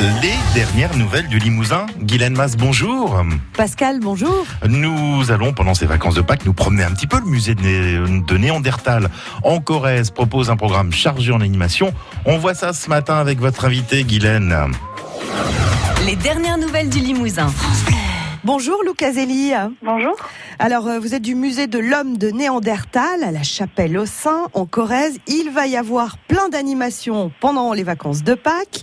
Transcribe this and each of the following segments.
Les dernières nouvelles du Limousin. Guylaine Mas, bonjour. Pascal, bonjour. Nous allons, pendant ces vacances de Pâques, nous promener un petit peu. Le musée de, Né- de Néandertal en Corrèze propose un programme chargé en animation. On voit ça ce matin avec votre invité, Guylaine. Les dernières nouvelles du Limousin. Bonjour Lou Caselli. Bonjour. Alors, euh, vous êtes du musée de l'homme de Néandertal à la Chapelle au Sein, en Corrèze. Il va y avoir plein d'animations pendant les vacances de Pâques,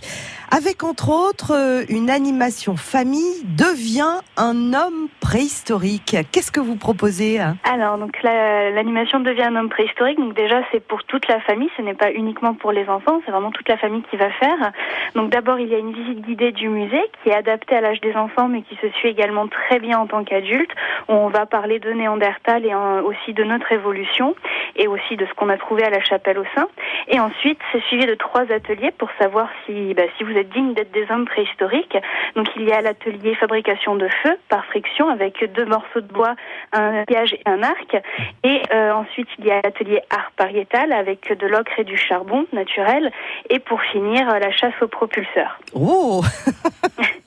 avec entre autres euh, une animation famille devient un homme préhistorique. Qu'est-ce que vous proposez hein? Alors, donc la- l'animation devient un homme préhistorique. Donc déjà, c'est pour toute la famille. Ce n'est pas uniquement pour les enfants. C'est vraiment toute la famille qui va faire. Donc d'abord, il y a une visite guidée du musée qui est adaptée à l'âge des enfants, mais qui se suit également très bien en tant qu'adulte. On va parler de Néandertal et aussi de notre évolution et aussi de ce qu'on a trouvé à la chapelle au sein. Et ensuite, c'est suivi de trois ateliers pour savoir si, bah, si vous êtes digne d'être des hommes préhistoriques. Donc il y a l'atelier fabrication de feu par friction avec deux morceaux de bois, un piège et un arc. Et euh, ensuite il y a l'atelier art pariétal avec de l'ocre et du charbon naturel. Et pour finir, la chasse aux propulseurs. Oh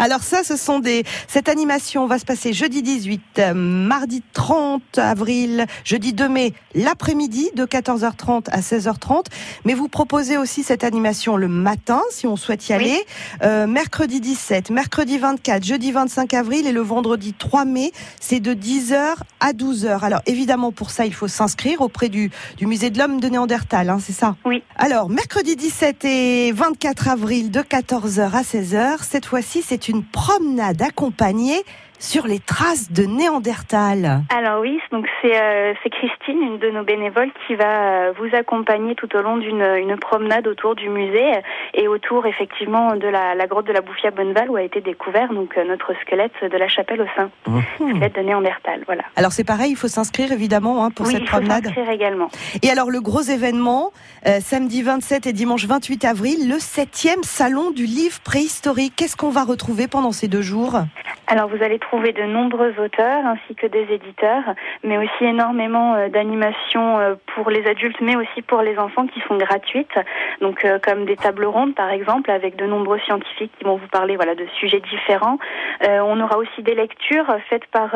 Alors ça, ce sont des... Cette animation va se passer jeudi 18, euh, mardi 30 avril, jeudi 2 mai, l'après-midi de 14h30 à 16h30. Mais vous proposez aussi cette animation le matin, si on souhaite y Oui. aller, euh, mercredi 17, mercredi 24, jeudi 25 avril et le vendredi 3 mai, c'est de 10h à 12h. Alors évidemment, pour ça, il faut s'inscrire auprès du, du musée de l'homme de Néandertal, hein, c'est ça? Oui. alors, mercredi 17 et 24 avril de 14h à 16h, cette fois-ci, c'est une promenade accompagnée sur les traces de Néandertal. Alors oui, donc c'est euh, Christine, une de nos bénévoles, qui va euh, vous accompagner tout au long d'une une promenade autour du musée et autour effectivement de la, la grotte de la Bouffia Bonneval où a été découvert donc euh, notre squelette de la chapelle au sein, squelette de Néandertal. Voilà. Alors c'est pareil, il faut s'inscrire évidemment hein, pour oui, cette il faut promenade. s'inscrire également. Et alors le gros événement, euh, samedi 27 et dimanche 28 avril, le 7e salon du livre préhistorique. Qu'est-ce qu'on va retrouver pendant ces deux jours? Alors vous allez trouver de nombreux auteurs ainsi que des éditeurs, mais aussi énormément euh, d'animations euh, pour les adultes, mais aussi pour les enfants qui sont gratuites. Donc euh, comme des tables rondes par exemple, avec de nombreux scientifiques qui vont vous parler voilà de sujets différents. On aura aussi des lectures faites par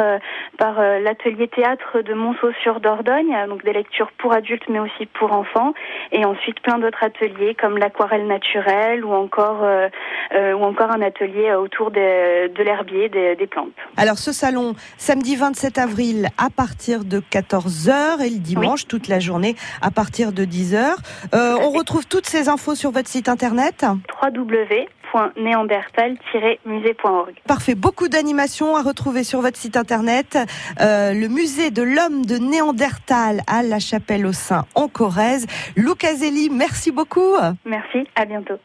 par l'atelier théâtre de Monceau sur Dordogne, donc des lectures pour adultes mais aussi pour enfants, et ensuite plein d'autres ateliers comme l'aquarelle naturelle ou encore ou encore un atelier autour de l'herbier, des plantes. Alors ce salon, samedi 27 avril à partir de 14h et le dimanche toute la journée à partir de 10h. Euh, on retrouve toutes ces infos sur votre site internet. www.néandertal-musée.org. Parfait, beaucoup d'animations à retrouver sur votre site internet. Euh, le musée de l'homme de Néandertal à la Chapelle au Sein en Corrèze. Lou Caselli, merci beaucoup. Merci, à bientôt.